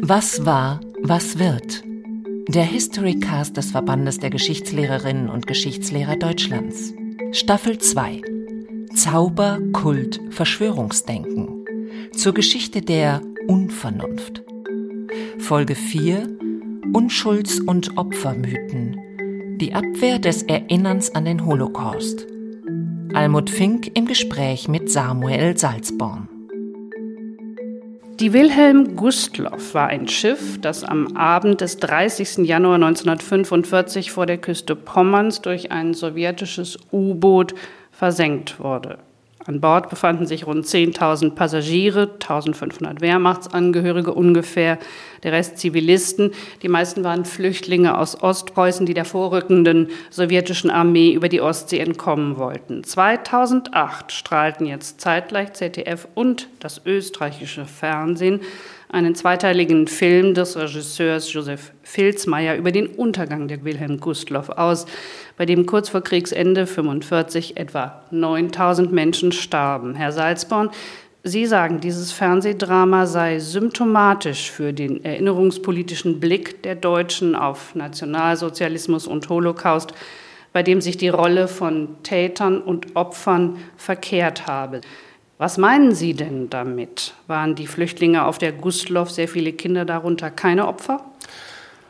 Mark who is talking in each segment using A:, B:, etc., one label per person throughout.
A: Was war, was wird? Der Historycast des Verbandes der Geschichtslehrerinnen und Geschichtslehrer Deutschlands. Staffel 2. Zauber, Kult, Verschwörungsdenken. Zur Geschichte der Unvernunft. Folge 4. Unschulds- und Opfermythen. Die Abwehr des Erinnerns an den Holocaust. Almut Fink im Gespräch mit Samuel Salzborn.
B: Die Wilhelm Gustloff war ein Schiff, das am Abend des 30. Januar 1945 vor der Küste Pommerns durch ein sowjetisches U-Boot versenkt wurde. An Bord befanden sich rund 10.000 Passagiere, 1.500 Wehrmachtsangehörige ungefähr, der Rest Zivilisten. Die meisten waren Flüchtlinge aus Ostpreußen, die der vorrückenden sowjetischen Armee über die Ostsee entkommen wollten. 2008 strahlten jetzt zeitgleich ZDF und das österreichische Fernsehen einen zweiteiligen Film des Regisseurs Josef Filzmeier über den Untergang der Wilhelm Gustloff aus, bei dem kurz vor Kriegsende 1945 etwa 9000 Menschen starben. Herr Salzborn, Sie sagen, dieses Fernsehdrama sei symptomatisch für den erinnerungspolitischen Blick der Deutschen auf Nationalsozialismus und Holocaust, bei dem sich die Rolle von Tätern und Opfern verkehrt habe. Was meinen Sie denn damit? Waren die Flüchtlinge auf der Gustloff, sehr viele Kinder darunter, keine Opfer?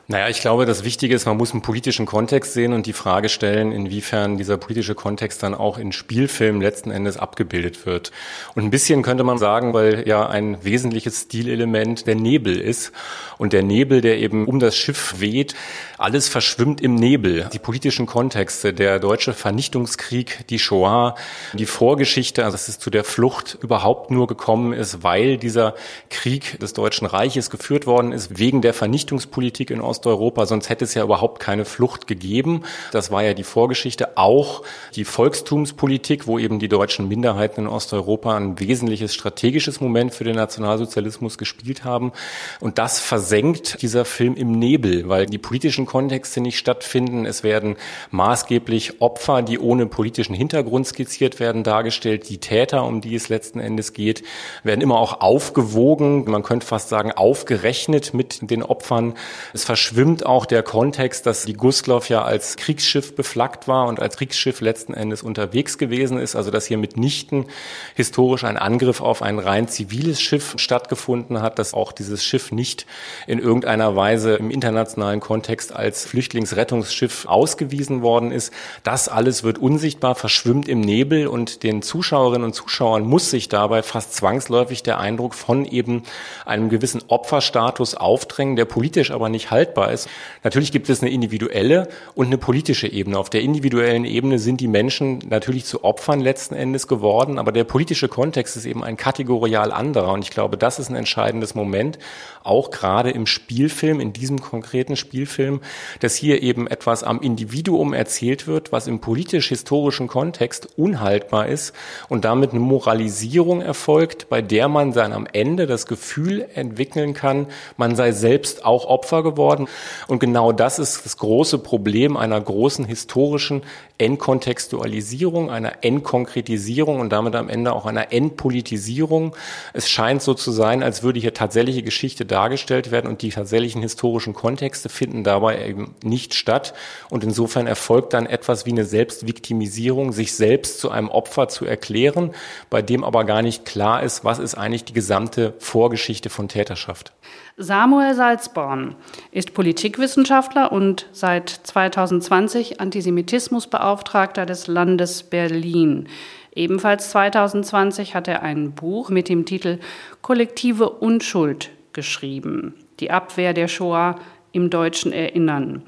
C: Naja, ich glaube, das Wichtige ist, man muss einen politischen Kontext sehen und die Frage stellen, inwiefern dieser politische Kontext dann auch in Spielfilmen letzten Endes abgebildet wird. Und ein bisschen könnte man sagen, weil ja ein wesentliches Stilelement der Nebel ist und der Nebel, der eben um das Schiff weht, alles verschwimmt im Nebel. Die politischen Kontexte, der deutsche Vernichtungskrieg, die Shoah, die Vorgeschichte, also dass es zu der Flucht überhaupt nur gekommen ist, weil dieser Krieg des Deutschen Reiches geführt worden ist, wegen der Vernichtungspolitik in Osteuropa, sonst hätte es ja überhaupt keine Flucht gegeben. Das war ja die Vorgeschichte. Auch die Volkstumspolitik, wo eben die deutschen Minderheiten in Osteuropa ein wesentliches strategisches Moment für den Nationalsozialismus gespielt haben. Und das versenkt dieser Film im Nebel, weil die politischen Kontexte nicht stattfinden. Es werden maßgeblich Opfer, die ohne politischen Hintergrund skizziert werden, dargestellt. Die Täter, um die es letzten Endes geht, werden immer auch aufgewogen, man könnte fast sagen aufgerechnet mit den Opfern. Es verschwimmt auch der Kontext, dass die Gustloff ja als Kriegsschiff beflaggt war und als Kriegsschiff letzten Endes unterwegs gewesen ist. Also dass hier mitnichten historisch ein Angriff auf ein rein ziviles Schiff stattgefunden hat, dass auch dieses Schiff nicht in irgendeiner Weise im internationalen Kontext als Flüchtlingsrettungsschiff ausgewiesen worden ist. Das alles wird unsichtbar, verschwimmt im Nebel und den Zuschauerinnen und Zuschauern muss sich dabei fast zwangsläufig der Eindruck von eben einem gewissen Opferstatus aufdrängen, der politisch aber nicht haltbar haltbar ist. Natürlich gibt es eine individuelle und eine politische Ebene. Auf der individuellen Ebene sind die Menschen natürlich zu Opfern letzten Endes geworden, aber der politische Kontext ist eben ein kategorial anderer. Und ich glaube, das ist ein entscheidendes Moment, auch gerade im Spielfilm, in diesem konkreten Spielfilm, dass hier eben etwas am Individuum erzählt wird, was im politisch-historischen Kontext unhaltbar ist und damit eine Moralisierung erfolgt, bei der man dann am Ende das Gefühl entwickeln kann, man sei selbst auch Opfer geworden und genau das ist das große Problem einer großen historischen Entkontextualisierung, einer Entkonkretisierung und damit am Ende auch einer Entpolitisierung. Es scheint so zu sein, als würde hier tatsächliche Geschichte dargestellt werden und die tatsächlichen historischen Kontexte finden dabei eben nicht statt. Und insofern erfolgt dann etwas wie eine Selbstviktimisierung, sich selbst zu einem Opfer zu erklären, bei dem aber gar nicht klar ist, was ist eigentlich die gesamte Vorgeschichte von Täterschaft.
B: Samuel Salzborn ist Politikwissenschaftler und seit 2020 Antisemitismusbeauftragter des Landes Berlin. Ebenfalls 2020 hat er ein Buch mit dem Titel Kollektive Unschuld geschrieben. Die Abwehr der Shoah im deutschen Erinnern.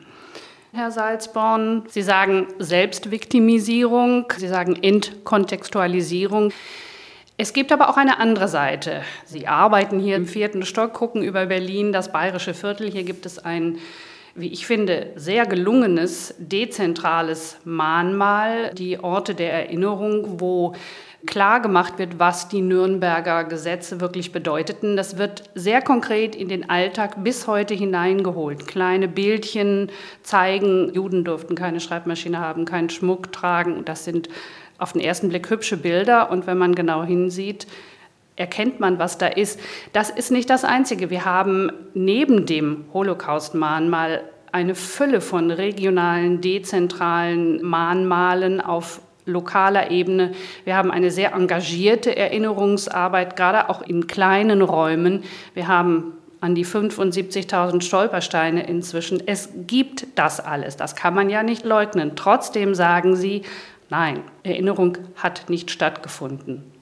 B: Herr Salzborn, Sie sagen Selbstviktimisierung, Sie sagen Entkontextualisierung. Es gibt aber auch eine andere Seite. Sie arbeiten hier im vierten Stock, gucken über Berlin, das bayerische Viertel. Hier gibt es ein, wie ich finde, sehr gelungenes, dezentrales Mahnmal, die Orte der Erinnerung, wo klar gemacht wird, was die Nürnberger Gesetze wirklich bedeuteten. Das wird sehr konkret in den Alltag bis heute hineingeholt. Kleine Bildchen zeigen, Juden durften keine Schreibmaschine haben, keinen Schmuck tragen. Das sind auf den ersten Blick hübsche Bilder und wenn man genau hinsieht, erkennt man, was da ist. Das ist nicht das Einzige. Wir haben neben dem Holocaust-Mahnmal eine Fülle von regionalen, dezentralen Mahnmalen auf lokaler Ebene. Wir haben eine sehr engagierte Erinnerungsarbeit, gerade auch in kleinen Räumen. Wir haben an die 75.000 Stolpersteine inzwischen. Es gibt das alles. Das kann man ja nicht leugnen. Trotzdem sagen Sie, nein, Erinnerung hat nicht stattgefunden.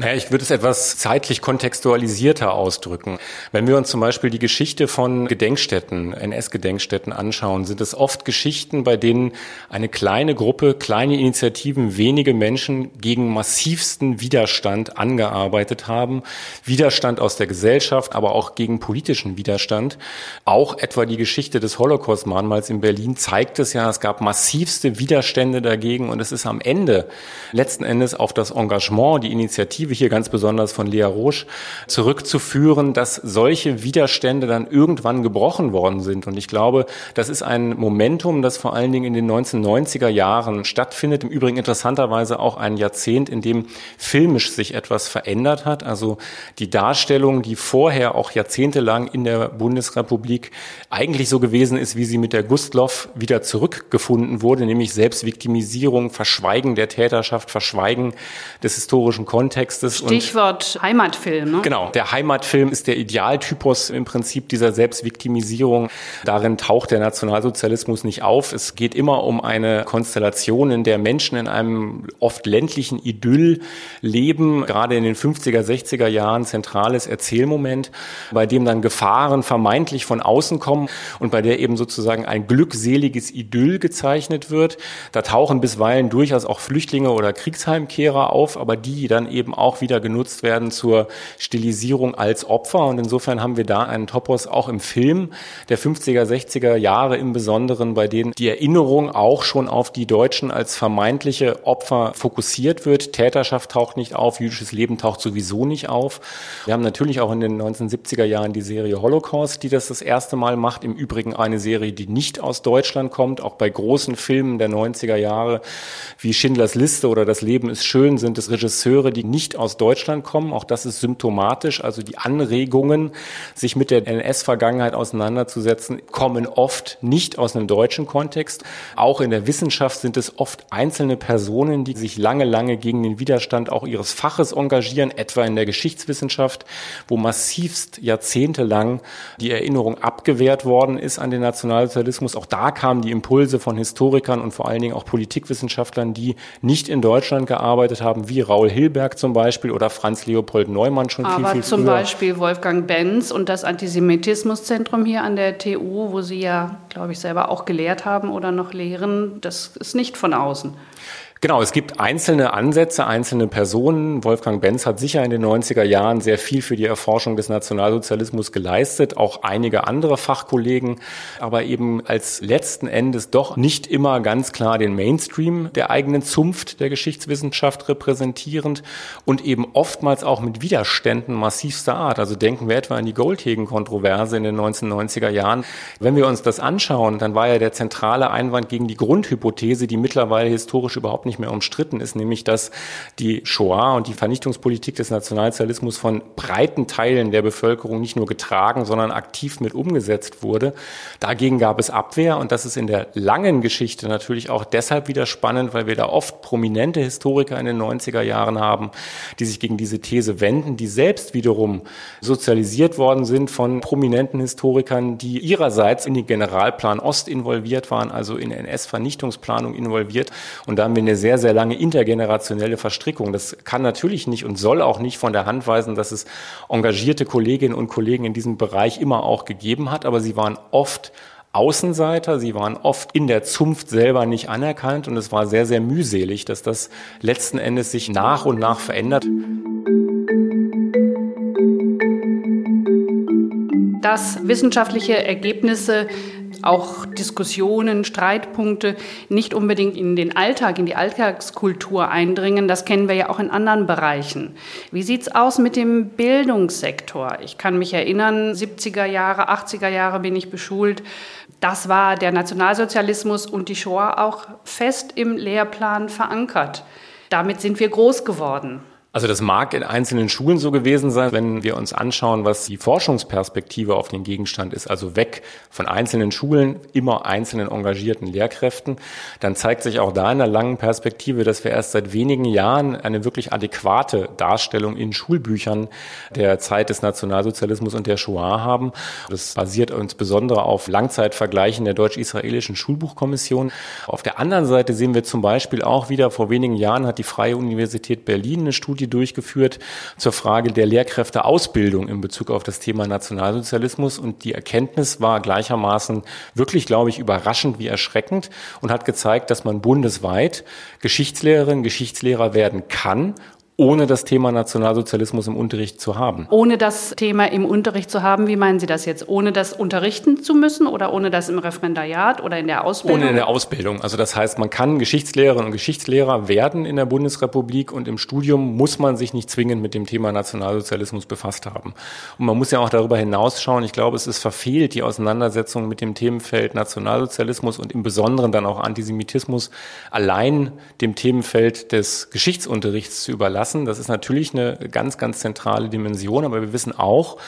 C: Naja, ich würde es etwas zeitlich kontextualisierter ausdrücken. Wenn wir uns zum Beispiel die Geschichte von Gedenkstätten, NS-Gedenkstätten anschauen, sind es oft Geschichten, bei denen eine kleine Gruppe, kleine Initiativen, wenige Menschen gegen massivsten Widerstand angearbeitet haben. Widerstand aus der Gesellschaft, aber auch gegen politischen Widerstand. Auch etwa die Geschichte des Holocaust-Mahnmals in Berlin zeigt es ja, es gab massivste Widerstände dagegen und es ist am Ende letzten Endes auf das Engagement, die Initiative Perspektive hier ganz besonders von Lea Roche zurückzuführen, dass solche Widerstände dann irgendwann gebrochen worden sind. Und ich glaube, das ist ein Momentum, das vor allen Dingen in den 1990er Jahren stattfindet. Im Übrigen interessanterweise auch ein Jahrzehnt, in dem filmisch sich etwas verändert hat. Also die Darstellung, die vorher auch jahrzehntelang in der Bundesrepublik eigentlich so gewesen ist, wie sie mit der Gustloff wieder zurückgefunden wurde, nämlich Selbstviktimisierung, Verschweigen der Täterschaft, Verschweigen des historischen Kontexts
B: Kontextes. Stichwort Heimatfilm. Ne?
C: Genau, der Heimatfilm ist der Idealtypus im Prinzip dieser Selbstviktimisierung. Darin taucht der Nationalsozialismus nicht auf. Es geht immer um eine Konstellation, in der Menschen in einem oft ländlichen Idyll leben, gerade in den 50er, 60er Jahren zentrales Erzählmoment, bei dem dann Gefahren vermeintlich von außen kommen und bei der eben sozusagen ein glückseliges Idyll gezeichnet wird. Da tauchen bisweilen durchaus auch Flüchtlinge oder Kriegsheimkehrer auf, aber die dann eben auch wieder genutzt werden zur Stilisierung als Opfer. Und insofern haben wir da einen Topos auch im Film der 50er, 60er Jahre im Besonderen, bei denen die Erinnerung auch schon auf die Deutschen als vermeintliche Opfer fokussiert wird. Täterschaft taucht nicht auf, jüdisches Leben taucht sowieso nicht auf. Wir haben natürlich auch in den 1970er Jahren die Serie Holocaust, die das das erste Mal macht. Im Übrigen eine Serie, die nicht aus Deutschland kommt. Auch bei großen Filmen der 90er Jahre wie Schindlers Liste oder Das Leben ist schön sind es Regisseure, die nicht nicht aus Deutschland kommen. Auch das ist symptomatisch. Also die Anregungen, sich mit der NS-Vergangenheit auseinanderzusetzen, kommen oft nicht aus einem deutschen Kontext. Auch in der Wissenschaft sind es oft einzelne Personen, die sich lange, lange gegen den Widerstand auch ihres Faches engagieren, etwa in der Geschichtswissenschaft, wo massivst jahrzehntelang die Erinnerung abgewehrt worden ist an den Nationalsozialismus. Auch da kamen die Impulse von Historikern und vor allen Dingen auch Politikwissenschaftlern, die nicht in Deutschland gearbeitet haben, wie Raul Hilberg zum Beispiel Beispiel oder Franz Leopold Neumann schon
B: Aber
C: viel, viel
B: zum früher. Beispiel Wolfgang Benz und das Antisemitismuszentrum hier an der TU, wo Sie ja, glaube ich, selber auch gelehrt haben oder noch lehren, das ist nicht von außen.
C: Genau, es gibt einzelne Ansätze, einzelne Personen. Wolfgang Benz hat sicher in den 90er Jahren sehr viel für die Erforschung des Nationalsozialismus geleistet, auch einige andere Fachkollegen, aber eben als letzten Endes doch nicht immer ganz klar den Mainstream der eigenen Zunft der Geschichtswissenschaft repräsentierend und eben oftmals auch mit Widerständen massivster Art. Also denken wir etwa an die Goldhegen-Kontroverse in den 1990er Jahren. Wenn wir uns das anschauen, dann war ja der zentrale Einwand gegen die Grundhypothese, die mittlerweile historisch überhaupt nicht mehr umstritten ist, nämlich dass die Shoah und die Vernichtungspolitik des Nationalsozialismus von breiten Teilen der Bevölkerung nicht nur getragen, sondern aktiv mit umgesetzt wurde. Dagegen gab es Abwehr und das ist in der langen Geschichte natürlich auch deshalb wieder spannend, weil wir da oft prominente Historiker in den 90er Jahren haben, die sich gegen diese These wenden, die selbst wiederum sozialisiert worden sind von prominenten Historikern, die ihrerseits in den Generalplan Ost involviert waren, also in NS-Vernichtungsplanung involviert. Und da haben wir eine sehr, sehr lange intergenerationelle Verstrickung. Das kann natürlich nicht und soll auch nicht von der Hand weisen, dass es engagierte Kolleginnen und Kollegen in diesem Bereich immer auch gegeben hat, aber sie waren oft Außenseiter, sie waren oft in der Zunft selber nicht anerkannt und es war sehr, sehr mühselig, dass das letzten Endes sich nach und nach verändert.
B: Dass wissenschaftliche Ergebnisse auch Diskussionen, Streitpunkte nicht unbedingt in den Alltag, in die Alltagskultur eindringen. Das kennen wir ja auch in anderen Bereichen. Wie sieht es aus mit dem Bildungssektor? Ich kann mich erinnern, 70er Jahre, 80er Jahre bin ich beschult. Das war der Nationalsozialismus und die Shoah auch fest im Lehrplan verankert. Damit sind wir groß geworden.
C: Also das mag in einzelnen Schulen so gewesen sein, wenn wir uns anschauen, was die Forschungsperspektive auf den Gegenstand ist, also weg von einzelnen Schulen, immer einzelnen engagierten Lehrkräften, dann zeigt sich auch da in der langen Perspektive, dass wir erst seit wenigen Jahren eine wirklich adäquate Darstellung in Schulbüchern der Zeit des Nationalsozialismus und der Shoah haben. Das basiert insbesondere auf Langzeitvergleichen der deutsch-israelischen Schulbuchkommission. Auf der anderen Seite sehen wir zum Beispiel auch wieder, vor wenigen Jahren hat die Freie Universität Berlin eine Studie Studie durchgeführt zur Frage der Lehrkräfteausbildung in Bezug auf das Thema Nationalsozialismus. Und die Erkenntnis war gleichermaßen wirklich, glaube ich, überraschend wie erschreckend und hat gezeigt, dass man bundesweit Geschichtslehrerinnen, Geschichtslehrer werden kann ohne das Thema Nationalsozialismus im Unterricht zu haben.
B: Ohne das Thema im Unterricht zu haben, wie meinen Sie das jetzt? Ohne das unterrichten zu müssen oder ohne das im Referendariat oder in der Ausbildung?
C: Ohne in der Ausbildung. Also das heißt, man kann Geschichtslehrerin und Geschichtslehrer werden in der Bundesrepublik und im Studium muss man sich nicht zwingend mit dem Thema Nationalsozialismus befasst haben. Und man muss ja auch darüber hinausschauen. Ich glaube, es ist verfehlt, die Auseinandersetzung mit dem Themenfeld Nationalsozialismus und im Besonderen dann auch Antisemitismus allein dem Themenfeld des Geschichtsunterrichts zu überlassen lassen. Das ist natürlich eine ganz, ganz zentrale Dimension, aber wir wissen auch,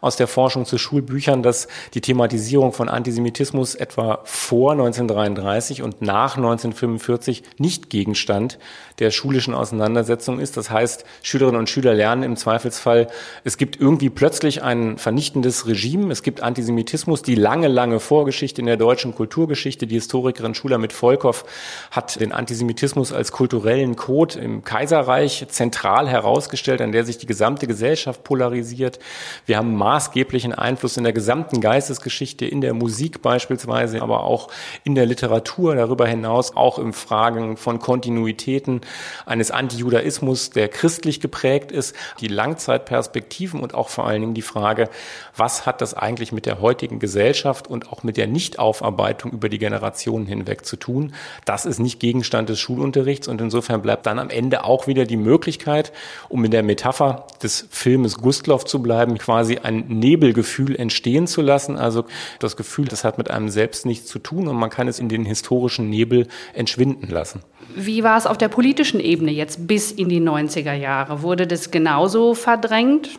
C: aus der Forschung zu Schulbüchern, dass die Thematisierung von Antisemitismus etwa vor 1933 und nach 1945 nicht Gegenstand der schulischen Auseinandersetzung ist. Das heißt, Schülerinnen und Schüler lernen im Zweifelsfall, es gibt irgendwie plötzlich ein vernichtendes Regime, es gibt Antisemitismus, die lange, lange Vorgeschichte in der deutschen Kulturgeschichte. Die Historikerin Schuler mit Volkow hat den Antisemitismus als kulturellen Code im Kaiserreich zentral herausgestellt, an der sich die gesamte Gesellschaft polarisiert. Wir haben maßgeblichen Einfluss in der gesamten Geistesgeschichte, in der Musik beispielsweise, aber auch in der Literatur darüber hinaus, auch im Fragen von Kontinuitäten eines Antijudaismus, der christlich geprägt ist, die Langzeitperspektiven und auch vor allen Dingen die Frage, was hat das eigentlich mit der heutigen Gesellschaft und auch mit der Nichtaufarbeitung über die Generationen hinweg zu tun? Das ist nicht Gegenstand des Schulunterrichts und insofern bleibt dann am Ende auch wieder die Möglichkeit, um in der Metapher des Filmes Gustloff zu bleiben, quasi ein Nebelgefühl entstehen zu lassen. Also das Gefühl, das hat mit einem selbst nichts zu tun und man kann es in den historischen Nebel entschwinden lassen.
B: Wie war es auf der politischen Ebene jetzt bis in die 90er Jahre? Wurde das genauso verdrängt?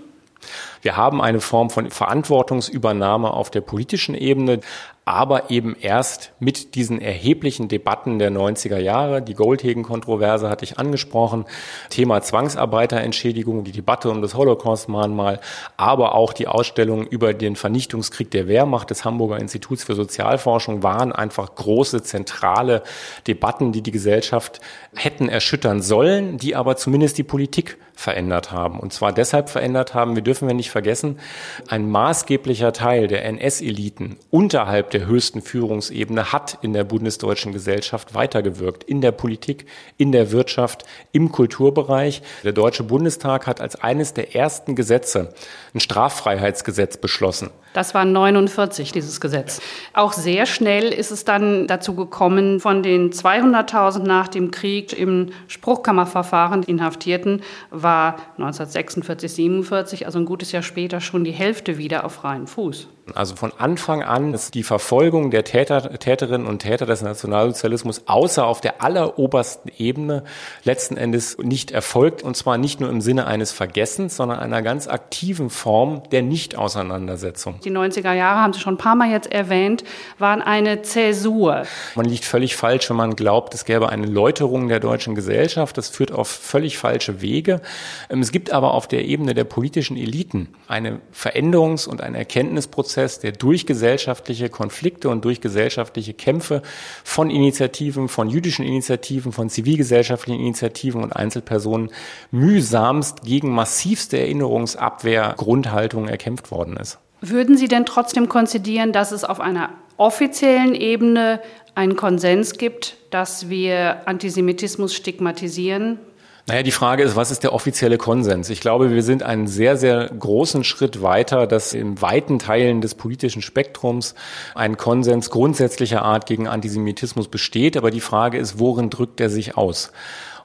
C: Wir haben eine Form von Verantwortungsübernahme auf der politischen Ebene aber eben erst mit diesen erheblichen Debatten der 90er Jahre. Die Goldhagen-Kontroverse hatte ich angesprochen, Thema Zwangsarbeiterentschädigung, die Debatte um das Holocaust-Mahnmal, aber auch die Ausstellung über den Vernichtungskrieg der Wehrmacht des Hamburger Instituts für Sozialforschung waren einfach große zentrale Debatten, die die Gesellschaft hätten erschüttern sollen, die aber zumindest die Politik verändert haben. Und zwar deshalb verändert haben, wir dürfen wir nicht vergessen, ein maßgeblicher Teil der NS-Eliten unterhalb der höchsten Führungsebene hat in der bundesdeutschen Gesellschaft weitergewirkt, in der Politik, in der Wirtschaft, im Kulturbereich. Der Deutsche Bundestag hat als eines der ersten Gesetze ein Straffreiheitsgesetz beschlossen.
B: Das war 49, dieses Gesetz. Auch sehr schnell ist es dann dazu gekommen, von den 200.000 nach dem Krieg im Spruchkammerverfahren Inhaftierten war 1946, 47, also ein gutes Jahr später, schon die Hälfte wieder auf freien Fuß.
C: Also von Anfang an ist die Verfolgung der Täter, Täterinnen und Täter des Nationalsozialismus außer auf der allerobersten Ebene letzten Endes nicht erfolgt und zwar nicht nur im Sinne eines Vergessens, sondern einer ganz aktiven Form der Nichtauseinandersetzung.
B: Die 90er Jahre, haben Sie schon ein paar Mal jetzt erwähnt, waren eine Zäsur.
C: Man liegt völlig falsch, wenn man glaubt, es gäbe eine Läuterung der deutschen Gesellschaft. Das führt auf völlig falsche Wege. Ähm, es gibt aber auf der Ebene der politischen Eliten eine Veränderungs- und einen Erkenntnisprozess, der durch gesellschaftliche Konflikte und durch gesellschaftliche Kämpfe von Initiativen, von jüdischen Initiativen, von zivilgesellschaftlichen Initiativen und Einzelpersonen mühsamst gegen massivste Erinnerungsabwehr Grundhaltungen erkämpft worden ist.
B: Würden Sie denn trotzdem konzidieren, dass es auf einer offiziellen Ebene einen Konsens gibt, dass wir Antisemitismus stigmatisieren?
C: Naja, die Frage ist, was ist der offizielle Konsens? Ich glaube, wir sind einen sehr, sehr großen Schritt weiter, dass in weiten Teilen des politischen Spektrums ein Konsens grundsätzlicher Art gegen Antisemitismus besteht. Aber die Frage ist, worin drückt er sich aus?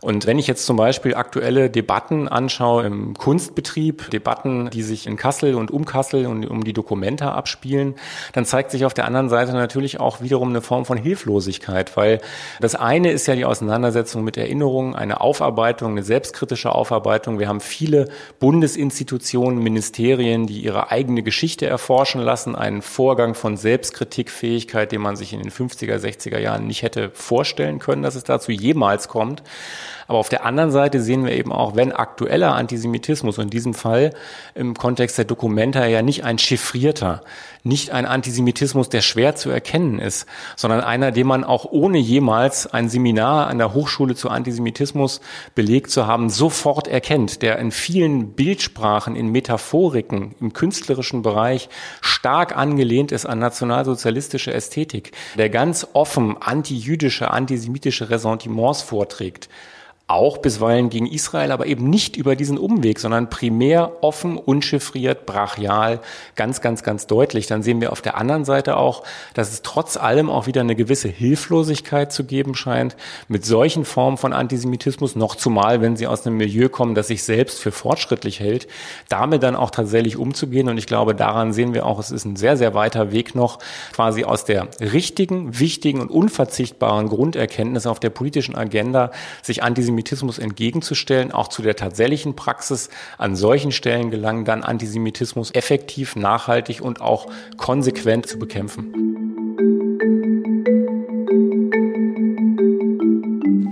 C: Und wenn ich jetzt zum Beispiel aktuelle Debatten anschaue im Kunstbetrieb, Debatten, die sich in Kassel und um Kassel und um die Dokumenta abspielen, dann zeigt sich auf der anderen Seite natürlich auch wiederum eine Form von Hilflosigkeit, weil das eine ist ja die Auseinandersetzung mit Erinnerungen, eine Aufarbeitung, eine selbstkritische Aufarbeitung. Wir haben viele Bundesinstitutionen, Ministerien, die ihre eigene Geschichte erforschen lassen, einen Vorgang von Selbstkritikfähigkeit, den man sich in den 50er, 60er Jahren nicht hätte vorstellen können, dass es dazu jemals kommt. Aber auf der anderen Seite sehen wir eben auch, wenn aktueller Antisemitismus, in diesem Fall im Kontext der Dokumenta ja nicht ein chiffrierter, nicht ein Antisemitismus, der schwer zu erkennen ist, sondern einer, den man auch ohne jemals ein Seminar an der Hochschule zu Antisemitismus belegt zu haben, sofort erkennt, der in vielen Bildsprachen, in Metaphoriken, im künstlerischen Bereich stark angelehnt ist an nationalsozialistische Ästhetik, der ganz offen antijüdische, antisemitische Ressentiments vorträgt auch bisweilen gegen Israel, aber eben nicht über diesen Umweg, sondern primär offen, unchiffriert, brachial, ganz, ganz, ganz deutlich. Dann sehen wir auf der anderen Seite auch, dass es trotz allem auch wieder eine gewisse Hilflosigkeit zu geben scheint, mit solchen Formen von Antisemitismus, noch zumal, wenn sie aus einem Milieu kommen, das sich selbst für fortschrittlich hält, damit dann auch tatsächlich umzugehen. Und ich glaube, daran sehen wir auch, es ist ein sehr, sehr weiter Weg noch, quasi aus der richtigen, wichtigen und unverzichtbaren Grunderkenntnis auf der politischen Agenda, sich Antisemitismus Antisemitismus entgegenzustellen, auch zu der tatsächlichen Praxis an solchen Stellen gelangen, dann Antisemitismus effektiv, nachhaltig und auch konsequent zu bekämpfen.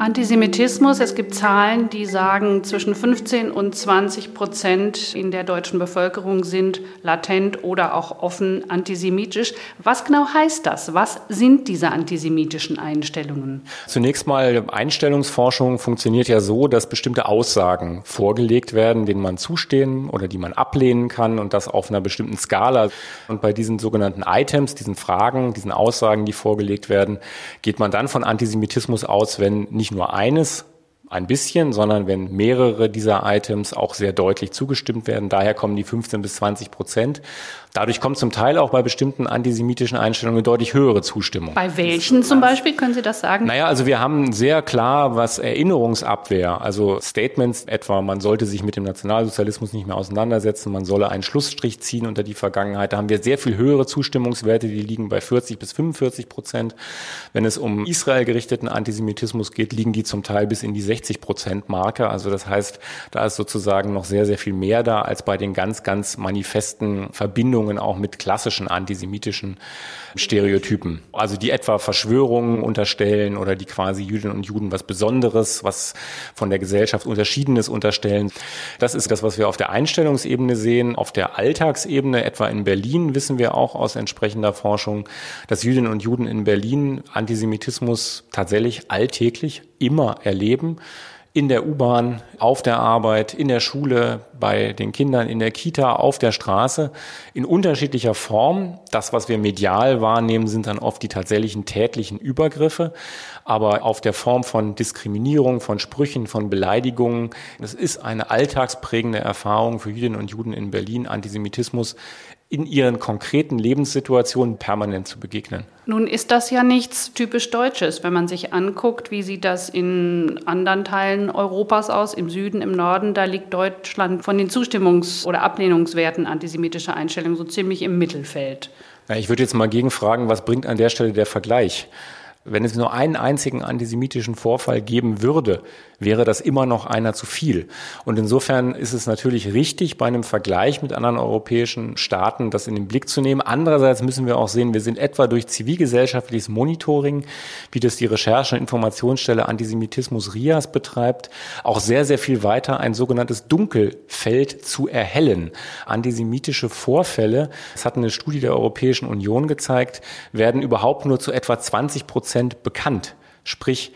B: Antisemitismus, es gibt Zahlen, die sagen, zwischen 15 und 20 Prozent in der deutschen Bevölkerung sind latent oder auch offen antisemitisch. Was genau heißt das? Was sind diese antisemitischen Einstellungen?
C: Zunächst mal, Einstellungsforschung funktioniert ja so, dass bestimmte Aussagen vorgelegt werden, denen man zustehen oder die man ablehnen kann und das auf einer bestimmten Skala. Und bei diesen sogenannten Items, diesen Fragen, diesen Aussagen, die vorgelegt werden, geht man dann von Antisemitismus aus, wenn nicht nur eines ein bisschen, sondern wenn mehrere dieser Items auch sehr deutlich zugestimmt werden. Daher kommen die 15 bis 20 Prozent. Dadurch kommt zum Teil auch bei bestimmten antisemitischen Einstellungen deutlich höhere Zustimmung.
B: Bei welchen zum Beispiel? Können Sie das sagen?
C: Naja, also wir haben sehr klar, was Erinnerungsabwehr, also Statements etwa, man sollte sich mit dem Nationalsozialismus nicht mehr auseinandersetzen, man solle einen Schlussstrich ziehen unter die Vergangenheit. Da haben wir sehr viel höhere Zustimmungswerte, die liegen bei 40 bis 45 Prozent. Wenn es um Israel gerichteten Antisemitismus geht, liegen die zum Teil bis in die 60 Prozent Marke. Also das heißt, da ist sozusagen noch sehr, sehr viel mehr da als bei den ganz, ganz manifesten Verbindungen Verbindungen auch mit klassischen antisemitischen Stereotypen. Also die etwa Verschwörungen unterstellen oder die quasi Jüdinnen und Juden was Besonderes, was von der Gesellschaft Unterschiedenes unterstellen. Das ist das, was wir auf der Einstellungsebene sehen. Auf der Alltagsebene, etwa in Berlin, wissen wir auch aus entsprechender Forschung, dass Jüdinnen und Juden in Berlin Antisemitismus tatsächlich alltäglich immer erleben in der U-Bahn, auf der Arbeit, in der Schule, bei den Kindern, in der Kita, auf der Straße, in unterschiedlicher Form. Das, was wir medial wahrnehmen, sind dann oft die tatsächlichen tätlichen Übergriffe. Aber auf der Form von Diskriminierung, von Sprüchen, von Beleidigungen, das ist eine alltagsprägende Erfahrung für Jüdinnen und Juden in Berlin. Antisemitismus in ihren konkreten Lebenssituationen permanent zu begegnen.
B: Nun ist das ja nichts typisch Deutsches, wenn man sich anguckt, wie sieht das in anderen Teilen Europas aus, im Süden, im Norden, da liegt Deutschland von den Zustimmungs- oder Ablehnungswerten antisemitischer Einstellungen so ziemlich im Mittelfeld.
C: Ich würde jetzt mal gegenfragen, was bringt an der Stelle der Vergleich? Wenn es nur einen einzigen antisemitischen Vorfall geben würde, wäre das immer noch einer zu viel. Und insofern ist es natürlich richtig, bei einem Vergleich mit anderen europäischen Staaten das in den Blick zu nehmen. Andererseits müssen wir auch sehen, wir sind etwa durch zivilgesellschaftliches Monitoring, wie das die Recherche- und Informationsstelle Antisemitismus RIAS betreibt, auch sehr, sehr viel weiter ein sogenanntes Dunkelfeld zu erhellen. Antisemitische Vorfälle, das hat eine Studie der Europäischen Union gezeigt, werden überhaupt nur zu etwa 20 Prozent bekannt. Sprich,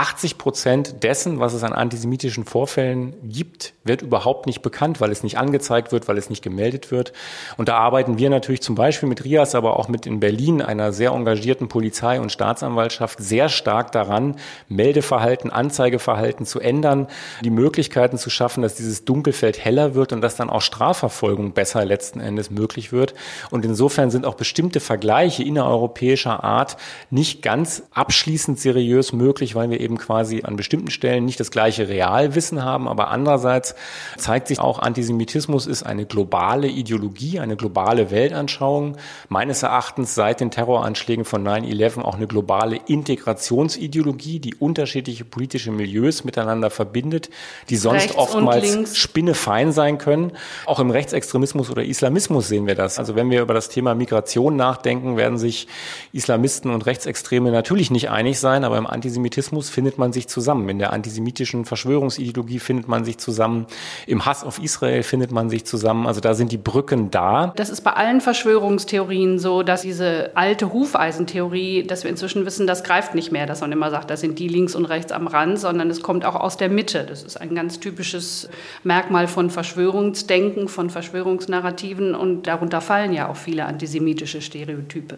C: 80 Prozent dessen, was es an antisemitischen Vorfällen gibt, wird überhaupt nicht bekannt, weil es nicht angezeigt wird, weil es nicht gemeldet wird. Und da arbeiten wir natürlich zum Beispiel mit RIAS, aber auch mit in Berlin, einer sehr engagierten Polizei und Staatsanwaltschaft, sehr stark daran, Meldeverhalten, Anzeigeverhalten zu ändern, die Möglichkeiten zu schaffen, dass dieses Dunkelfeld heller wird und dass dann auch Strafverfolgung besser letzten Endes möglich wird. Und insofern sind auch bestimmte Vergleiche innereuropäischer Art nicht ganz abschließend seriös möglich, weil wir eben eben quasi an bestimmten Stellen nicht das gleiche Realwissen haben, aber andererseits zeigt sich auch, Antisemitismus ist eine globale Ideologie, eine globale Weltanschauung. Meines Erachtens seit den Terroranschlägen von 9-11 auch eine globale Integrationsideologie, die unterschiedliche politische Milieus miteinander verbindet, die sonst Rechts oftmals spinnefein sein können. Auch im Rechtsextremismus oder Islamismus sehen wir das. Also wenn wir über das Thema Migration nachdenken, werden sich Islamisten und Rechtsextreme natürlich nicht einig sein, aber im Antisemitismus findet man sich zusammen. In der antisemitischen Verschwörungsideologie findet man sich zusammen. Im Hass auf Israel findet man sich zusammen. Also da sind die Brücken da.
B: Das ist bei allen Verschwörungstheorien so, dass diese alte Hufeisentheorie, dass wir inzwischen wissen, das greift nicht mehr, dass man immer sagt, da sind die links und rechts am Rand, sondern es kommt auch aus der Mitte. Das ist ein ganz typisches Merkmal von Verschwörungsdenken, von Verschwörungsnarrativen und darunter fallen ja auch viele antisemitische Stereotype.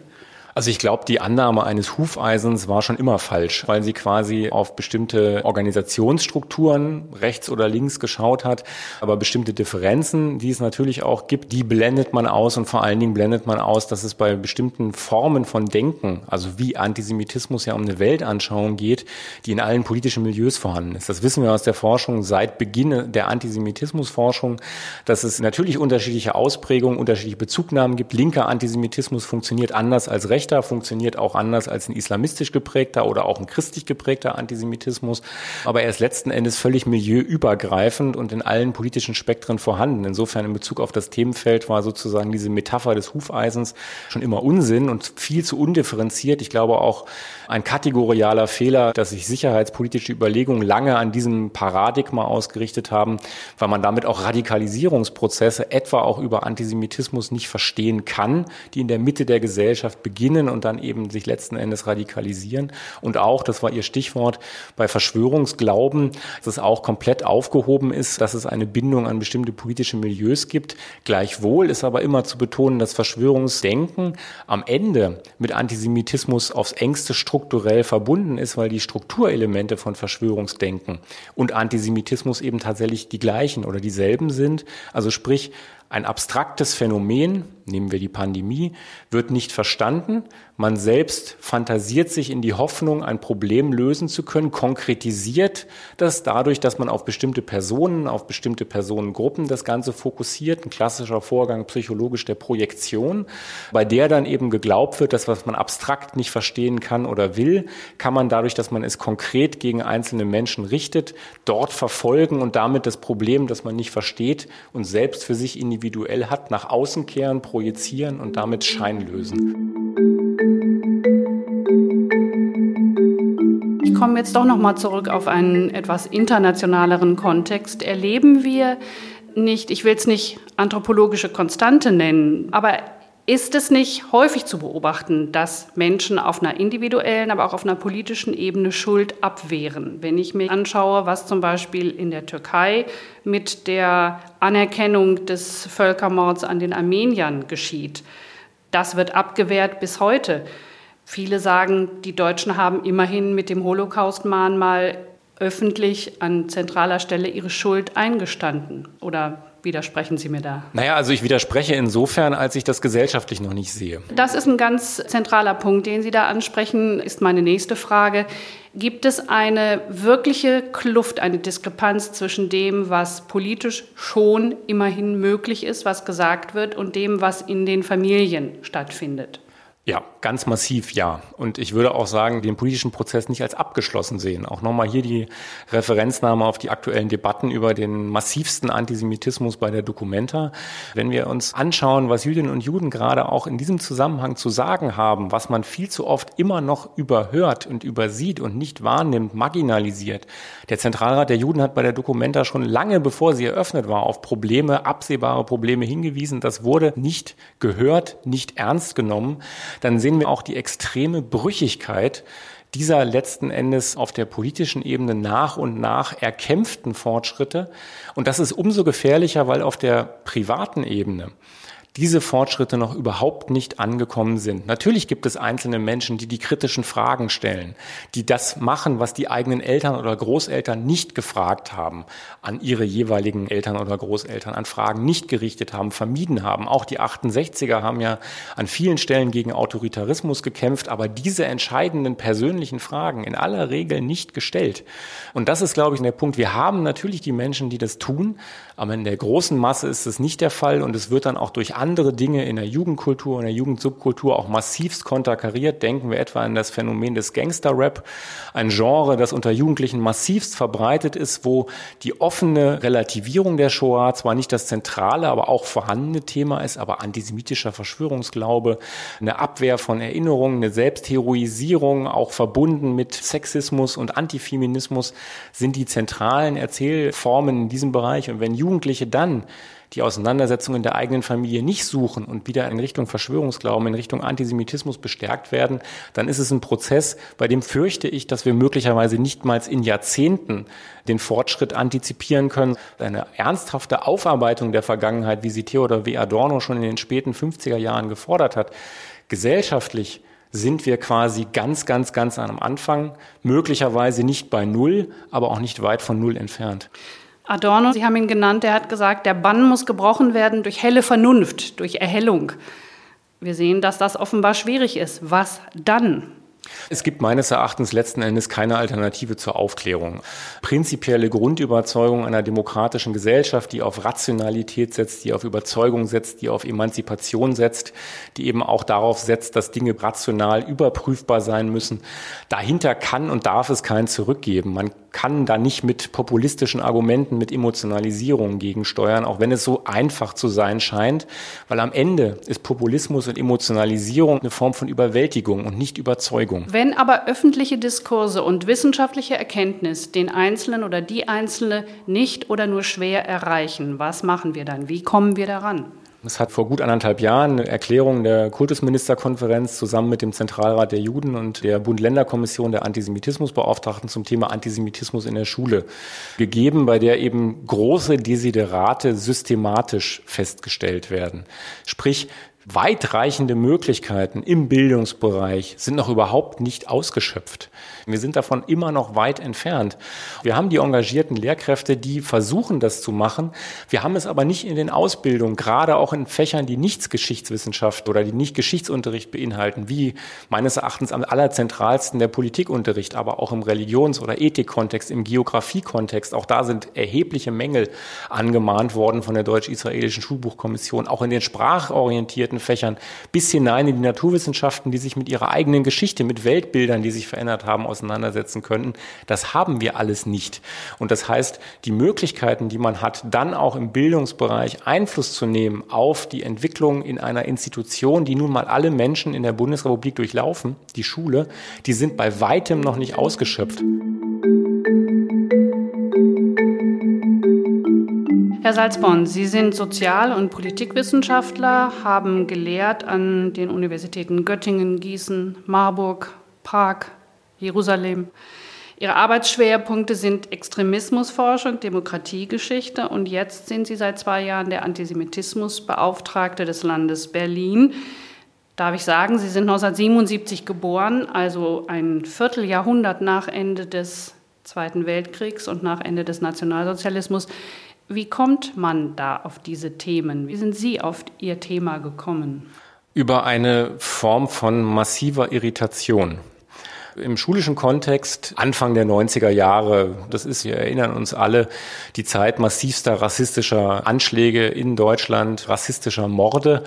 C: Also ich glaube, die Annahme eines Hufeisens war schon immer falsch, weil sie quasi auf bestimmte Organisationsstrukturen rechts oder links geschaut hat. Aber bestimmte Differenzen, die es natürlich auch gibt, die blendet man aus und vor allen Dingen blendet man aus, dass es bei bestimmten Formen von Denken, also wie Antisemitismus ja um eine Weltanschauung geht, die in allen politischen Milieus vorhanden ist. Das wissen wir aus der Forschung seit Beginn der Antisemitismusforschung, dass es natürlich unterschiedliche Ausprägungen, unterschiedliche Bezugnahmen gibt. Linker Antisemitismus funktioniert anders als rechter rechter funktioniert auch anders als ein islamistisch geprägter oder auch ein christlich geprägter Antisemitismus. Aber er ist letzten Endes völlig milieuübergreifend und in allen politischen Spektren vorhanden. Insofern in Bezug auf das Themenfeld war sozusagen diese Metapher des Hufeisens schon immer Unsinn und viel zu undifferenziert. Ich glaube auch ein kategorialer Fehler, dass sich sicherheitspolitische Überlegungen lange an diesem Paradigma ausgerichtet haben, weil man damit auch Radikalisierungsprozesse etwa auch über Antisemitismus nicht verstehen kann, die in der Mitte der Gesellschaft beginnen beginnen und dann eben sich letzten Endes radikalisieren. Und auch, das war Ihr Stichwort, bei Verschwörungsglauben, dass es auch komplett aufgehoben ist, dass es eine Bindung an bestimmte politische Milieus gibt. Gleichwohl ist aber immer zu betonen, dass Verschwörungsdenken am Ende mit Antisemitismus aufs engste strukturell verbunden ist, weil die Strukturelemente von Verschwörungsdenken und Antisemitismus eben tatsächlich die gleichen oder dieselben sind. Also sprich, ein abstraktes Phänomen, nehmen wir die Pandemie, wird nicht verstanden. Man selbst fantasiert sich in die Hoffnung, ein Problem lösen zu können, konkretisiert das dadurch, dass man auf bestimmte Personen, auf bestimmte Personengruppen das Ganze fokussiert. Ein klassischer Vorgang psychologisch der Projektion, bei der dann eben geglaubt wird, dass was man abstrakt nicht verstehen kann oder will, kann man dadurch, dass man es konkret gegen einzelne Menschen richtet, dort verfolgen und damit das Problem, das man nicht versteht und selbst für sich individuell hat, nach außen kehren, projizieren und damit Schein lösen.
B: Ich komme jetzt doch noch mal zurück auf einen etwas internationaleren Kontext. Erleben wir nicht, ich will es nicht anthropologische Konstante nennen, aber ist es nicht häufig zu beobachten, dass Menschen auf einer individuellen, aber auch auf einer politischen Ebene Schuld abwehren? Wenn ich mir anschaue, was zum Beispiel in der Türkei mit der Anerkennung des Völkermords an den Armeniern geschieht, das wird abgewehrt bis heute. Viele sagen, die Deutschen haben immerhin mit dem Holocaust-Mahnmal öffentlich an zentraler Stelle ihre Schuld eingestanden. Oder widersprechen Sie mir da?
C: Naja, also ich widerspreche insofern, als ich das gesellschaftlich noch nicht sehe.
B: Das ist ein ganz zentraler Punkt, den Sie da ansprechen, ist meine nächste Frage. Gibt es eine wirkliche Kluft, eine Diskrepanz zwischen dem, was politisch schon immerhin möglich ist, was gesagt wird, und dem, was in den Familien stattfindet?
C: Ja, ganz massiv ja. Und ich würde auch sagen, den politischen Prozess nicht als abgeschlossen sehen. Auch nochmal hier die Referenznahme auf die aktuellen Debatten über den massivsten Antisemitismus bei der Documenta. Wenn wir uns anschauen, was Jüdinnen und Juden gerade auch in diesem Zusammenhang zu sagen haben, was man viel zu oft immer noch überhört und übersieht und nicht wahrnimmt, marginalisiert. Der Zentralrat der Juden hat bei der Documenta schon lange bevor sie eröffnet war, auf Probleme, absehbare Probleme hingewiesen. Das wurde nicht gehört, nicht ernst genommen dann sehen wir auch die extreme Brüchigkeit dieser letzten Endes auf der politischen Ebene nach und nach erkämpften Fortschritte. Und das ist umso gefährlicher, weil auf der privaten Ebene diese Fortschritte noch überhaupt nicht angekommen sind. Natürlich gibt es einzelne Menschen, die die kritischen Fragen stellen, die das machen, was die eigenen Eltern oder Großeltern nicht gefragt haben, an ihre jeweiligen Eltern oder Großeltern, an Fragen nicht gerichtet haben, vermieden haben. Auch die 68er haben ja an vielen Stellen gegen Autoritarismus gekämpft, aber diese entscheidenden persönlichen Fragen in aller Regel nicht gestellt. Und das ist, glaube ich, der Punkt. Wir haben natürlich die Menschen, die das tun, aber in der großen Masse ist es nicht der Fall und es wird dann auch durch Dinge in der Jugendkultur, in der Jugendsubkultur auch massivst konterkariert. Denken wir etwa an das Phänomen des Gangster-Rap, ein Genre, das unter Jugendlichen massivst verbreitet ist, wo die offene Relativierung der Shoah zwar nicht das zentrale, aber auch vorhandene Thema ist, aber antisemitischer Verschwörungsglaube, eine Abwehr von Erinnerungen, eine Selbstheroisierung, auch verbunden mit Sexismus und Antifeminismus, sind die zentralen Erzählformen in diesem Bereich. Und wenn Jugendliche dann die Auseinandersetzung in der eigenen Familie nicht suchen und wieder in Richtung Verschwörungsglauben, in Richtung Antisemitismus bestärkt werden, dann ist es ein Prozess, bei dem fürchte ich, dass wir möglicherweise nichtmals in Jahrzehnten den Fortschritt antizipieren können. Eine ernsthafte Aufarbeitung der Vergangenheit, wie sie Theodor W. Adorno schon in den späten 50er Jahren gefordert hat, gesellschaftlich sind wir quasi ganz, ganz, ganz am Anfang, möglicherweise nicht bei Null, aber auch nicht weit von Null entfernt.
B: Adorno, Sie haben ihn genannt, der hat gesagt, der Bann muss gebrochen werden durch helle Vernunft, durch Erhellung. Wir sehen, dass das offenbar schwierig ist. Was dann?
C: Es gibt meines Erachtens letzten Endes keine Alternative zur Aufklärung. Prinzipielle Grundüberzeugung einer demokratischen Gesellschaft, die auf Rationalität setzt, die auf Überzeugung setzt, die auf Emanzipation setzt, die eben auch darauf setzt, dass Dinge rational überprüfbar sein müssen. Dahinter kann und darf es kein Zurückgeben. Man kann da nicht mit populistischen Argumenten, mit Emotionalisierung gegensteuern, auch wenn es so einfach zu sein scheint, weil am Ende ist Populismus und Emotionalisierung eine Form von Überwältigung und nicht Überzeugung.
B: Wenn aber öffentliche Diskurse und wissenschaftliche Erkenntnis den Einzelnen oder die Einzelne nicht oder nur schwer erreichen, was machen wir dann? Wie kommen wir daran?
C: Es hat vor gut anderthalb Jahren eine Erklärung der Kultusministerkonferenz zusammen mit dem Zentralrat der Juden und der Bund-Länder-Kommission der Antisemitismusbeauftragten zum Thema Antisemitismus in der Schule gegeben, bei der eben große Desiderate systematisch festgestellt werden. Sprich, weitreichende Möglichkeiten im Bildungsbereich sind noch überhaupt nicht ausgeschöpft. Wir sind davon immer noch weit entfernt. Wir haben die engagierten Lehrkräfte, die versuchen, das zu machen. Wir haben es aber nicht in den Ausbildungen, gerade auch in Fächern, die nichts Geschichtswissenschaft oder die nicht Geschichtsunterricht beinhalten, wie meines Erachtens am allerzentralsten der Politikunterricht, aber auch im Religions- oder Ethikkontext, im Geografiekontext. Auch da sind erhebliche Mängel angemahnt worden von der deutsch-israelischen Schulbuchkommission, auch in den sprachorientierten Fächern bis hinein in die Naturwissenschaften, die sich mit ihrer eigenen Geschichte, mit Weltbildern, die sich verändert haben, auseinandersetzen könnten. Das haben wir alles nicht. Und das heißt, die Möglichkeiten, die man hat, dann auch im Bildungsbereich Einfluss zu nehmen auf die Entwicklung in einer Institution, die nun mal alle Menschen in der Bundesrepublik durchlaufen, die Schule, die sind bei weitem noch nicht ausgeschöpft.
B: Herr Salzborn, Sie sind Sozial- und Politikwissenschaftler, haben gelehrt an den Universitäten Göttingen, Gießen, Marburg, Prag, Jerusalem. Ihre Arbeitsschwerpunkte sind Extremismusforschung, Demokratiegeschichte und jetzt sind Sie seit zwei Jahren der Antisemitismusbeauftragte des Landes Berlin. Darf ich sagen, Sie sind 1977 geboren, also ein Vierteljahrhundert nach Ende des Zweiten Weltkriegs und nach Ende des Nationalsozialismus. Wie kommt man da auf diese Themen? Wie sind Sie auf Ihr Thema gekommen?
C: Über eine Form von massiver Irritation. Im schulischen Kontext, Anfang der 90er Jahre, das ist, wir erinnern uns alle, die Zeit massivster rassistischer Anschläge in Deutschland, rassistischer Morde.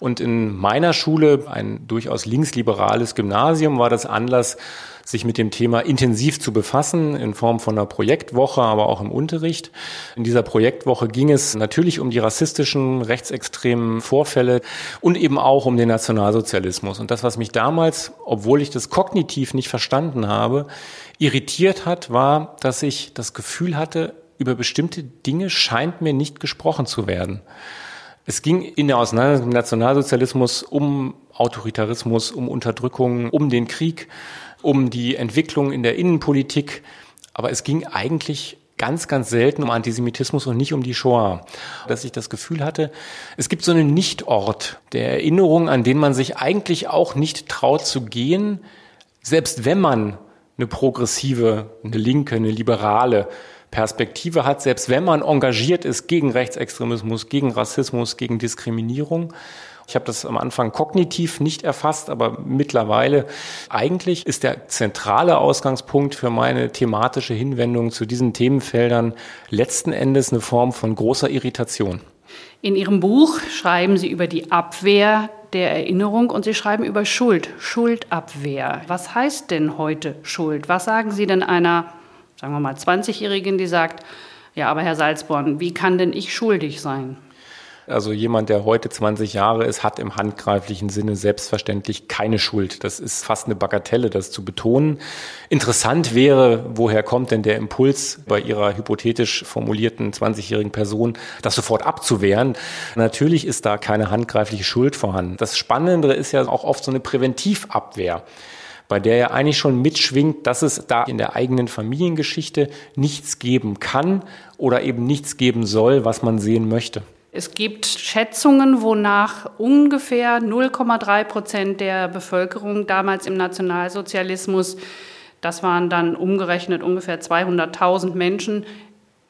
C: Und in meiner Schule, ein durchaus linksliberales Gymnasium, war das Anlass, sich mit dem Thema intensiv zu befassen, in Form von einer Projektwoche, aber auch im Unterricht. In dieser Projektwoche ging es natürlich um die rassistischen, rechtsextremen Vorfälle und eben auch um den Nationalsozialismus. Und das, was mich damals, obwohl ich das kognitiv nicht verstanden habe, irritiert hat, war, dass ich das Gefühl hatte, über bestimmte Dinge scheint mir nicht gesprochen zu werden. Es ging in der Auseinandersetzung mit dem Nationalsozialismus um Autoritarismus, um Unterdrückung, um den Krieg, um die Entwicklung in der Innenpolitik. Aber es ging eigentlich ganz, ganz selten um Antisemitismus und nicht um die Shoah. Dass ich das Gefühl hatte, es gibt so einen Nichtort der Erinnerung, an den man sich eigentlich auch nicht traut zu gehen, selbst wenn man eine progressive, eine linke, eine liberale Perspektive hat, selbst wenn man engagiert ist gegen Rechtsextremismus, gegen Rassismus, gegen Diskriminierung. Ich habe das am Anfang kognitiv nicht erfasst, aber mittlerweile eigentlich ist der zentrale Ausgangspunkt für meine thematische Hinwendung zu diesen Themenfeldern letzten Endes eine Form von großer Irritation.
B: In Ihrem Buch schreiben Sie über die Abwehr der Erinnerung und Sie schreiben über Schuld, Schuldabwehr. Was heißt denn heute Schuld? Was sagen Sie denn einer, sagen wir mal, 20-Jährigen, die sagt, ja, aber Herr Salzborn, wie kann denn ich schuldig sein?
C: Also jemand, der heute 20 Jahre ist, hat im handgreiflichen Sinne selbstverständlich keine Schuld. Das ist fast eine Bagatelle, das zu betonen. Interessant wäre, woher kommt denn der Impuls bei Ihrer hypothetisch formulierten 20-jährigen Person, das sofort abzuwehren? Natürlich ist da keine handgreifliche Schuld vorhanden. Das Spannende ist ja auch oft so eine Präventivabwehr bei der ja eigentlich schon mitschwingt, dass es da in der eigenen Familiengeschichte nichts geben kann oder eben nichts geben soll, was man sehen möchte.
B: Es gibt Schätzungen, wonach ungefähr 0,3 Prozent der Bevölkerung damals im Nationalsozialismus, das waren dann umgerechnet ungefähr 200.000 Menschen,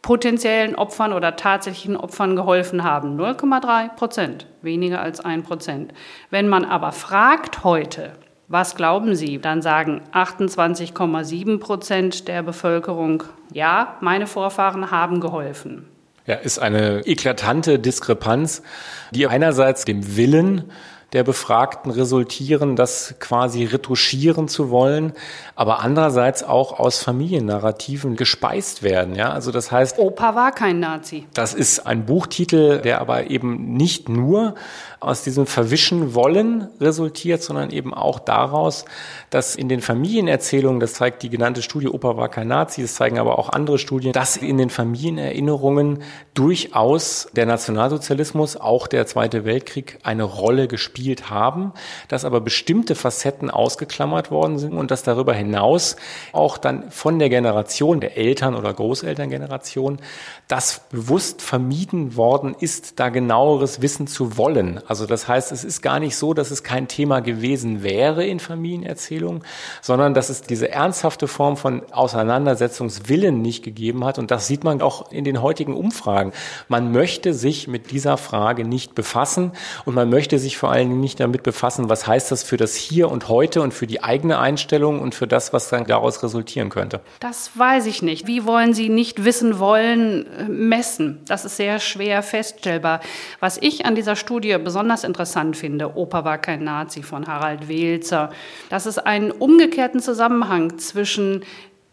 B: potenziellen Opfern oder tatsächlichen Opfern geholfen haben. 0,3 Prozent, weniger als ein Prozent. Wenn man aber fragt heute, was glauben Sie? Dann sagen 28,7 Prozent der Bevölkerung, ja, meine Vorfahren haben geholfen.
C: Ja, ist eine eklatante Diskrepanz, die einerseits dem Willen der Befragten resultieren, das quasi retuschieren zu wollen, aber andererseits auch aus Familiennarrativen gespeist werden. Ja, also das heißt,
B: Opa war kein Nazi.
C: Das ist ein Buchtitel, der aber eben nicht nur aus diesem Verwischen wollen resultiert, sondern eben auch daraus, dass in den Familienerzählungen, das zeigt die genannte Studie, Opa war kein Nazi, das zeigen aber auch andere Studien, dass in den Familienerinnerungen durchaus der Nationalsozialismus, auch der Zweite Weltkrieg eine Rolle gespielt haben, dass aber bestimmte Facetten ausgeklammert worden sind und dass darüber hinaus auch dann von der Generation der Eltern- oder Großelterngeneration das bewusst vermieden worden ist, da genaueres wissen zu wollen. Also das heißt, es ist gar nicht so, dass es kein Thema gewesen wäre in Familienerzählungen, sondern dass es diese ernsthafte Form von Auseinandersetzungswillen nicht gegeben hat. Und das sieht man auch in den heutigen Umfragen. Man möchte sich mit dieser Frage nicht befassen und man möchte sich vor allen Dingen nicht damit befassen, was heißt das für das Hier und heute und für die eigene Einstellung und für das, was dann daraus resultieren könnte.
B: Das weiß ich nicht. Wie wollen Sie nicht wissen wollen, äh, messen? Das ist sehr schwer feststellbar. Was ich an dieser Studie besonders besonders interessant finde, Opa war kein Nazi von Harald Welzer, dass es einen umgekehrten Zusammenhang zwischen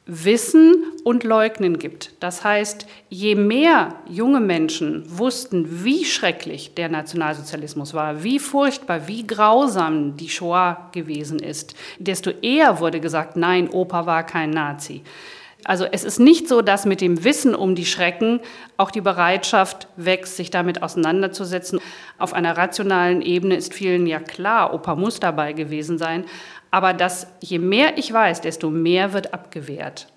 B: Wissen und Leugnen gibt. Das heißt, je mehr junge Menschen wussten, wie schrecklich der Nationalsozialismus war, wie furchtbar, wie grausam die Shoah gewesen ist, desto eher wurde gesagt, nein, Opa war kein Nazi. Also es ist nicht so, dass mit dem Wissen um die Schrecken auch die Bereitschaft wächst, sich damit auseinanderzusetzen. Auf einer rationalen Ebene ist vielen ja klar, Opa muss dabei gewesen sein. Aber dass je mehr ich weiß, desto mehr wird abgewehrt.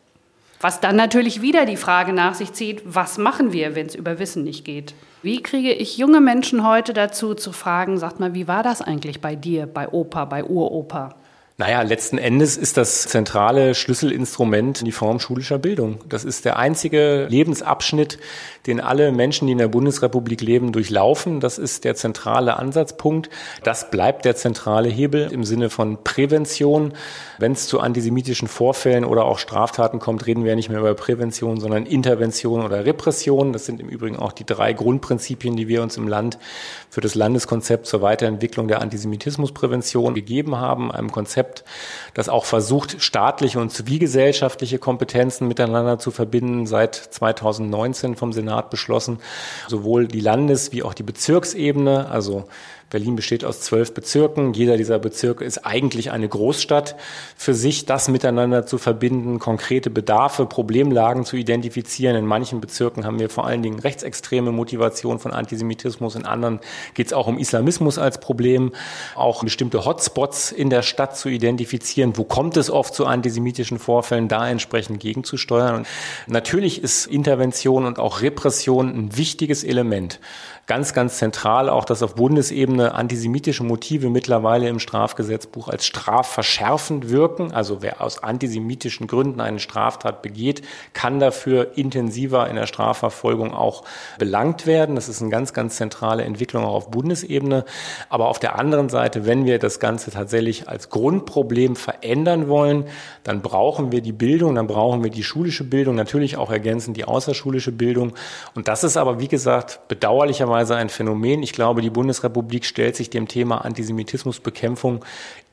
B: Was dann natürlich wieder die Frage nach sich zieht, was machen wir, wenn es über Wissen nicht geht? Wie kriege ich junge Menschen heute dazu zu fragen, sagt mal, wie war das eigentlich bei dir, bei Opa, bei Uropa?
C: Naja, letzten Endes ist das zentrale Schlüsselinstrument die Form schulischer Bildung. Das ist der einzige Lebensabschnitt, den alle Menschen, die in der Bundesrepublik leben, durchlaufen. Das ist der zentrale Ansatzpunkt. Das bleibt der zentrale Hebel im Sinne von Prävention. Wenn es zu antisemitischen Vorfällen oder auch Straftaten kommt, reden wir nicht mehr über Prävention, sondern Intervention oder Repression. Das sind im Übrigen auch die drei Grundprinzipien, die wir uns im Land für das Landeskonzept zur Weiterentwicklung der Antisemitismusprävention gegeben haben. Einem Konzept, Konzept, das auch versucht, staatliche und zivilgesellschaftliche Kompetenzen miteinander zu verbinden, seit 2019 vom Senat beschlossen. Sowohl die Landes- wie auch die Bezirksebene, also Berlin besteht aus zwölf Bezirken. Jeder dieser Bezirke ist eigentlich eine Großstadt. Für sich das miteinander zu verbinden, konkrete Bedarfe, Problemlagen zu identifizieren. In manchen Bezirken haben wir vor allen Dingen rechtsextreme Motivation von Antisemitismus. In anderen geht es auch um Islamismus als Problem. Auch bestimmte Hotspots in der Stadt zu identifizieren. Wo kommt es oft zu antisemitischen Vorfällen? Da entsprechend gegenzusteuern. Und natürlich ist Intervention und auch Repression ein wichtiges Element ganz, ganz zentral auch, dass auf Bundesebene antisemitische Motive mittlerweile im Strafgesetzbuch als strafverschärfend wirken. Also wer aus antisemitischen Gründen eine Straftat begeht, kann dafür intensiver in der Strafverfolgung auch belangt werden. Das ist eine ganz, ganz zentrale Entwicklung auch auf Bundesebene. Aber auf der anderen Seite, wenn wir das Ganze tatsächlich als Grundproblem verändern wollen, dann brauchen wir die Bildung, dann brauchen wir die schulische Bildung, natürlich auch ergänzend die außerschulische Bildung. Und das ist aber, wie gesagt, bedauerlicherweise Weise ein Phänomen. Ich glaube, die Bundesrepublik stellt sich dem Thema Antisemitismusbekämpfung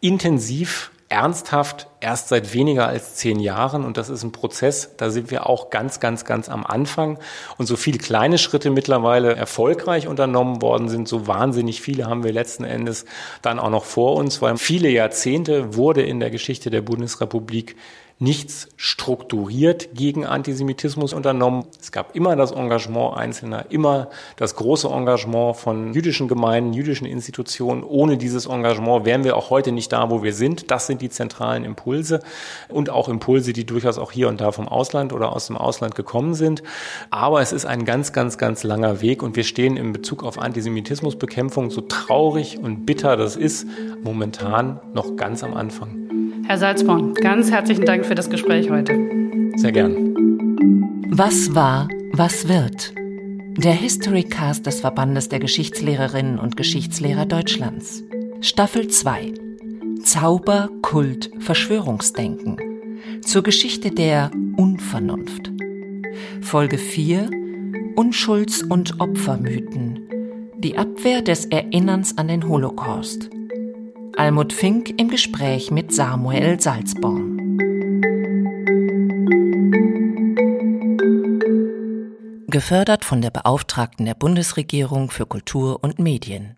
C: intensiv ernsthaft erst seit weniger als zehn Jahren und das ist ein Prozess, da sind wir auch ganz, ganz, ganz am Anfang und so viele kleine Schritte mittlerweile erfolgreich unternommen worden sind, so wahnsinnig viele haben wir letzten Endes dann auch noch vor uns, weil viele Jahrzehnte wurde in der Geschichte der Bundesrepublik nichts strukturiert gegen Antisemitismus unternommen. Es gab immer das Engagement Einzelner, immer das große Engagement von jüdischen Gemeinden, jüdischen Institutionen. Ohne dieses Engagement wären wir auch heute nicht da, wo wir sind. Das sind die zentralen Impulse und auch Impulse, die durchaus auch hier und da vom Ausland oder aus dem Ausland gekommen sind. Aber es ist ein ganz, ganz, ganz langer Weg und wir stehen in Bezug auf Antisemitismusbekämpfung, so traurig und bitter das ist, momentan noch ganz am Anfang.
B: Herr Salzborn, ganz herzlichen Dank für das Gespräch heute.
C: Sehr gern.
A: Was war, was wird? Der Historycast des Verbandes der Geschichtslehrerinnen und Geschichtslehrer Deutschlands. Staffel 2. Zauber, Kult, Verschwörungsdenken. Zur Geschichte der Unvernunft. Folge 4. Unschulds- und Opfermythen. Die Abwehr des Erinnerns an den Holocaust. Almut Fink im Gespräch mit Samuel Salzborn. Gefördert von der Beauftragten der Bundesregierung für Kultur und Medien.